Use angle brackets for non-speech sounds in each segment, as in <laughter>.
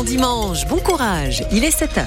bon dimanche, bon courage. Il est 7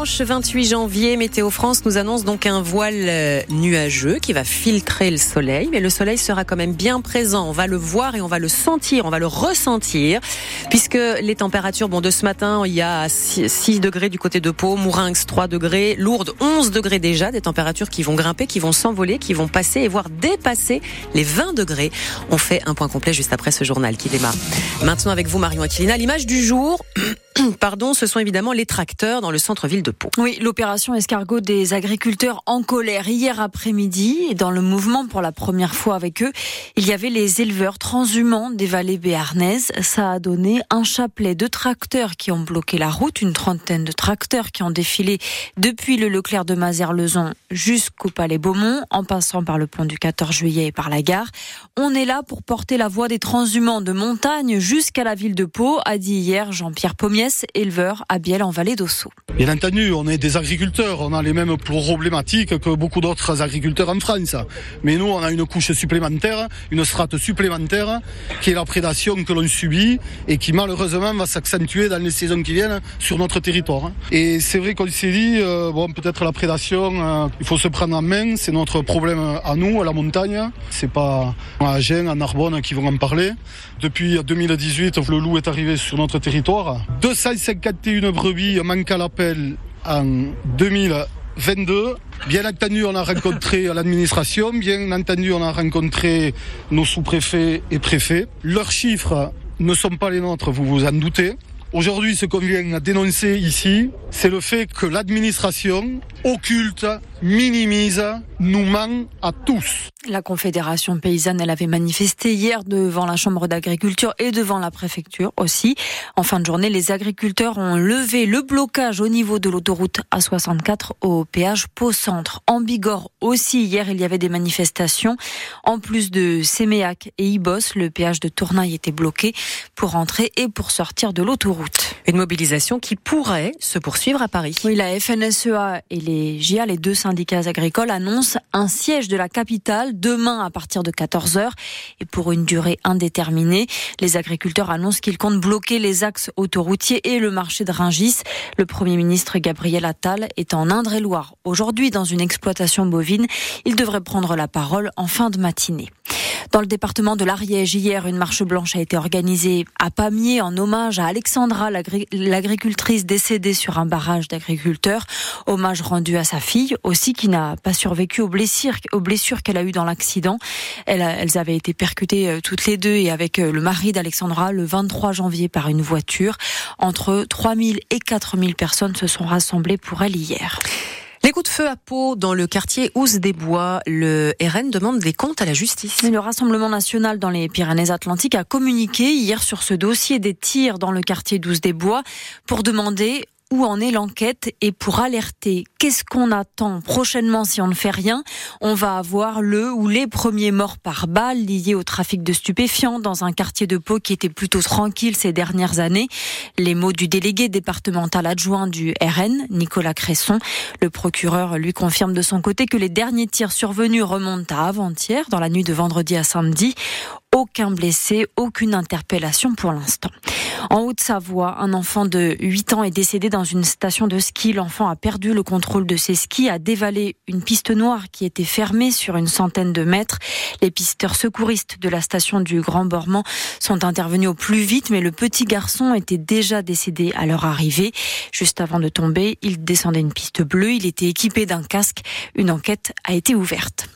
Dimanche 28 janvier, Météo France nous annonce donc un voile euh, nuageux qui va filtrer le soleil, mais le soleil sera quand même bien présent. On va le voir et on va le sentir, on va le ressentir, puisque les températures, bon, de ce matin, il y a 6 degrés du côté de Pau, Mourinx 3 degrés, Lourdes 11 degrés déjà, des températures qui vont grimper, qui vont s'envoler, qui vont passer et voire dépasser les 20 degrés. On fait un point complet juste après ce journal qui démarre. Maintenant avec vous, Marion Aquilina, l'image du jour. <clears throat> <clears throat> pardon, ce sont évidemment les tracteurs dans le centre-ville de Pau. Oui, l'opération escargot des agriculteurs en colère hier après-midi. Dans le mouvement, pour la première fois avec eux, il y avait les éleveurs transhumants des vallées béarnaises. Ça a donné un chapelet de tracteurs qui ont bloqué la route, une trentaine de tracteurs qui ont défilé depuis le Leclerc de Mazères-Lezon jusqu'au Palais Beaumont, en passant par le pont du 14 juillet et par la gare. On est là pour porter la voix des transhumants de montagne jusqu'à la ville de Pau, a dit hier Jean-Pierre Pommier éleveur à Biel en vallée d'Ossau. Bien entendu, on est des agriculteurs, on a les mêmes problématiques que beaucoup d'autres agriculteurs en France. Mais nous, on a une couche supplémentaire, une strate supplémentaire, qui est la prédation que l'on subit et qui malheureusement va s'accentuer dans les saisons qui viennent sur notre territoire. Et c'est vrai qu'on s'est dit, euh, bon, peut-être la prédation, euh, il faut se prendre en main, c'est notre problème à nous, à la montagne. C'est pas à Agen, à Narbonne qui vont en parler. Depuis 2018, le loup est arrivé sur notre territoire. 251 brebis manquent à l'appel en 2022. Bien entendu, on a rencontré <laughs> l'administration, bien entendu, on a rencontré nos sous-préfets et préfets. Leurs chiffres ne sont pas les nôtres, vous vous en doutez. Aujourd'hui, ce qu'on vient à dénoncer ici, c'est le fait que l'administration occulte, minimise, nous ment à tous. La Confédération paysanne, elle avait manifesté hier devant la Chambre d'agriculture et devant la préfecture aussi. En fin de journée, les agriculteurs ont levé le blocage au niveau de l'autoroute A64 au péage Pau-Centre. En Bigorre aussi, hier, il y avait des manifestations. En plus de Séméac et Ibos, le péage de Tournaille était bloqué pour entrer et pour sortir de l'autoroute. Une mobilisation qui pourrait se poursuivre à Paris. Oui, la FNSEA et les GIA, les deux syndicats agricoles, annoncent un siège de la capitale demain à partir de 14h et pour une durée indéterminée. Les agriculteurs annoncent qu'ils comptent bloquer les axes autoroutiers et le marché de Ringis. Le Premier ministre Gabriel Attal est en Indre-et-Loire aujourd'hui dans une exploitation bovine. Il devrait prendre la parole en fin de matinée. Dans le département de l'Ariège, hier, une marche blanche a été organisée à Pamiers en hommage à Alexandra, l'agricultrice décédée sur un barrage d'agriculteurs. Hommage rendu à sa fille aussi qui n'a pas survécu aux blessures, qu'elle a eues dans l'accident. Elles, avaient été percutées euh, toutes les deux et avec euh, le mari d'Alexandra le 23 janvier par une voiture. Entre 3000 et 4000 personnes se sont rassemblées pour elle hier. Les coups de feu à Pau dans le quartier Ouse des Bois, le RN demande des comptes à la justice. Le Rassemblement national dans les Pyrénées-Atlantiques a communiqué hier sur ce dossier des tirs dans le quartier d'Ouse des Bois pour demander où en est l'enquête et pour alerter qu'est-ce qu'on attend prochainement si on ne fait rien? On va avoir le ou les premiers morts par balle liés au trafic de stupéfiants dans un quartier de Pau qui était plutôt tranquille ces dernières années. Les mots du délégué départemental adjoint du RN, Nicolas Cresson. Le procureur lui confirme de son côté que les derniers tirs survenus remontent à avant-hier, dans la nuit de vendredi à samedi. Aucun blessé, aucune interpellation pour l'instant. En Haute-Savoie, un enfant de 8 ans est décédé dans une station de ski. L'enfant a perdu le contrôle de ses skis, a dévalé une piste noire qui était fermée sur une centaine de mètres. Les pisteurs secouristes de la station du Grand Bormand sont intervenus au plus vite, mais le petit garçon était déjà décédé à leur arrivée. Juste avant de tomber, il descendait une piste bleue. Il était équipé d'un casque. Une enquête a été ouverte.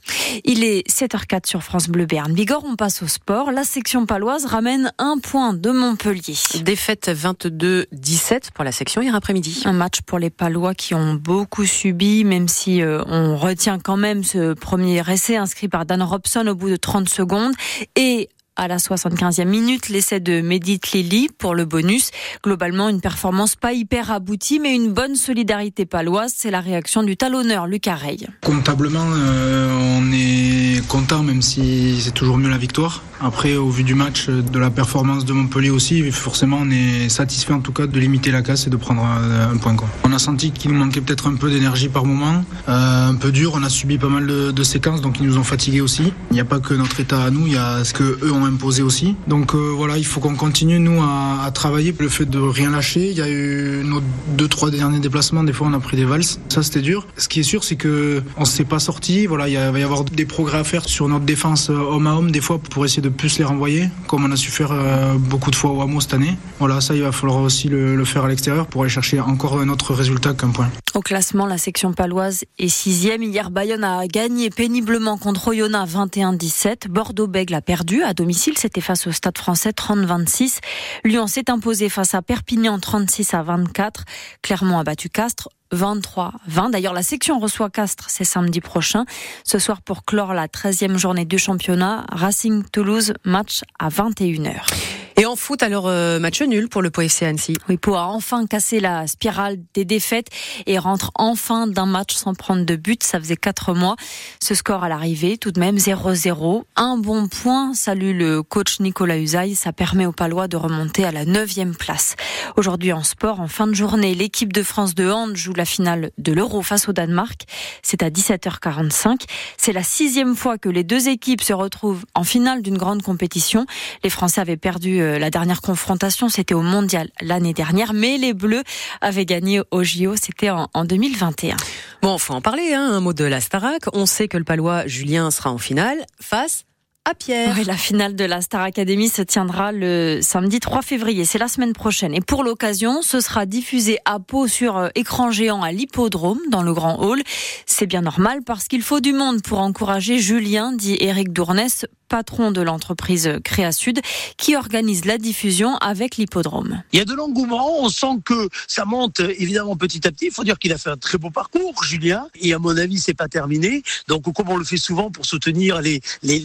Il est 7h04 sur France Bleu Berne. Bigorre, on passe au sport. La section paloise ramène un point de Montpellier. Défaite 22-17 pour la section hier après-midi. Un match pour les Palois qui ont beaucoup subi, même si euh, on retient quand même ce premier essai inscrit par Dan Robson au bout de 30 secondes. Et à la 75e minute, l'essai de Medit Lili pour le bonus. Globalement, une performance pas hyper aboutie, mais une bonne solidarité paloise. C'est la réaction du talonneur Lucas Rey. Comptablement, euh, on est content, même si c'est toujours mieux la victoire. Après, au vu du match, de la performance de Montpellier aussi, forcément, on est satisfait en tout cas de limiter la casse et de prendre un, point. Quoi. On a senti qu'il nous manquait peut-être un peu d'énergie par moment, euh, un peu dur. On a subi pas mal de, séquences, donc ils nous ont fatigués aussi. Il n'y a pas que notre état à nous, il y a ce que eux ont imposé aussi. Donc euh, voilà, il faut qu'on continue nous à, à, travailler. Le fait de rien lâcher, il y a eu nos deux trois derniers déplacements. Des fois, on a pris des valses. Ça, c'était dur. Ce qui est sûr, c'est que on s'est pas sorti. Voilà, il va y avoir des progrès à faire sur notre défense euh, homme à homme des fois pour essayer de plus les renvoyer, comme on a su faire euh, beaucoup de fois au hameau cette année. Voilà, ça, il va falloir aussi le, faire à l'extérieur pour aller chercher encore un autre résultat qu'un point. Au classement, la section paloise est sixième. Hier, Bayonne a gagné péniblement contre Oyonnax 21-17. Bordeaux-Bègle a perdu à domicile. C'était face au Stade français 30-26. Lyon s'est imposé face à Perpignan 36 à 24. Clermont a battu Castres 23-20. D'ailleurs, la section reçoit Castres, c'est samedi prochain. Ce soir, pour clore la 13e journée du championnat, Racing Toulouse, match à 21h. Et en foot, alors euh, match nul pour le POFC Annecy. Oui, pour enfin casser la spirale des défaites et rentre enfin d'un match sans prendre de but. Ça faisait quatre mois. Ce score à l'arrivée, tout de même 0-0. Un bon point, salue le coach Nicolas Usaï. Ça permet aux Palois de remonter à la neuvième place. Aujourd'hui en sport, en fin de journée, l'équipe de France de hand joue la finale de l'Euro face au Danemark. C'est à 17h45. C'est la sixième fois que les deux équipes se retrouvent en finale d'une grande compétition. Les Français avaient perdu la dernière confrontation, c'était au Mondial l'année dernière, mais les Bleus avaient gagné au JO, c'était en, 2021. Bon, faut en parler, hein, un mot de la Starac. On sait que le Palois Julien sera en finale face à Pierre. la finale de la Star Academy se tiendra le samedi 3 février, c'est la semaine prochaine. Et pour l'occasion, ce sera diffusé à Pau sur euh, écran géant à l'hippodrome dans le grand hall. C'est bien normal parce qu'il faut du monde pour encourager Julien, dit Eric Dournès, patron de l'entreprise Créa Sud, qui organise la diffusion avec l'hippodrome. Il y a de l'engouement, on sent que ça monte évidemment petit à petit. Il faut dire qu'il a fait un très beau parcours, Julien, et à mon avis, c'est pas terminé. Donc, comme on le fait souvent pour soutenir les,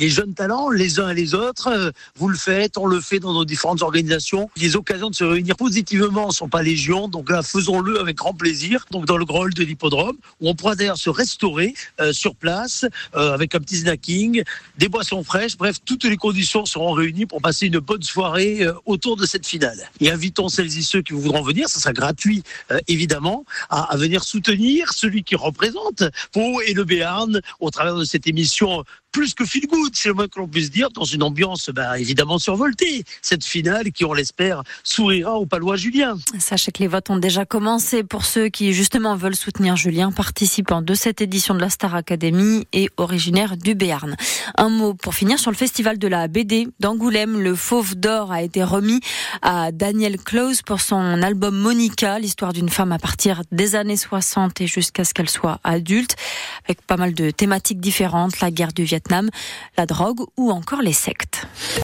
jeunes talents, les uns et les autres, euh, vous le faites, on le fait dans nos différentes organisations. Les occasions de se réunir positivement sont pas légion, donc là, faisons-le avec grand plaisir. Donc, dans le grand hall de l'hippodrome, où on pourra d'ailleurs se restaurer euh, sur place euh, avec un petit snacking, des boissons fraîches Bref, toutes les conditions seront réunies pour passer une bonne soirée euh, autour de cette finale. Et invitons celles et ceux qui voudront venir, ça sera gratuit euh, évidemment, à, venir soutenir celui qui représente Pau et le Béarn au travers de cette émission plus que feel good, c'est le moins que l'on puisse dire, dans une ambiance bah, évidemment survoltée. Cette finale qui, on l'espère, sourira au palois Julien. Sachez que les votes ont déjà commencé pour ceux qui justement veulent soutenir Julien, participant de cette édition de la Star Academy et originaire du Béarn. Un mot pour finir sur le festival de la BD d'Angoulême. Le Fauve d'Or a été remis à Daniel Close pour son album Monica, l'histoire d'une femme à partir des années 60 et jusqu'à ce qu'elle soit adulte, avec pas mal de thématiques différentes, la guerre du La drogue ou encore les sectes.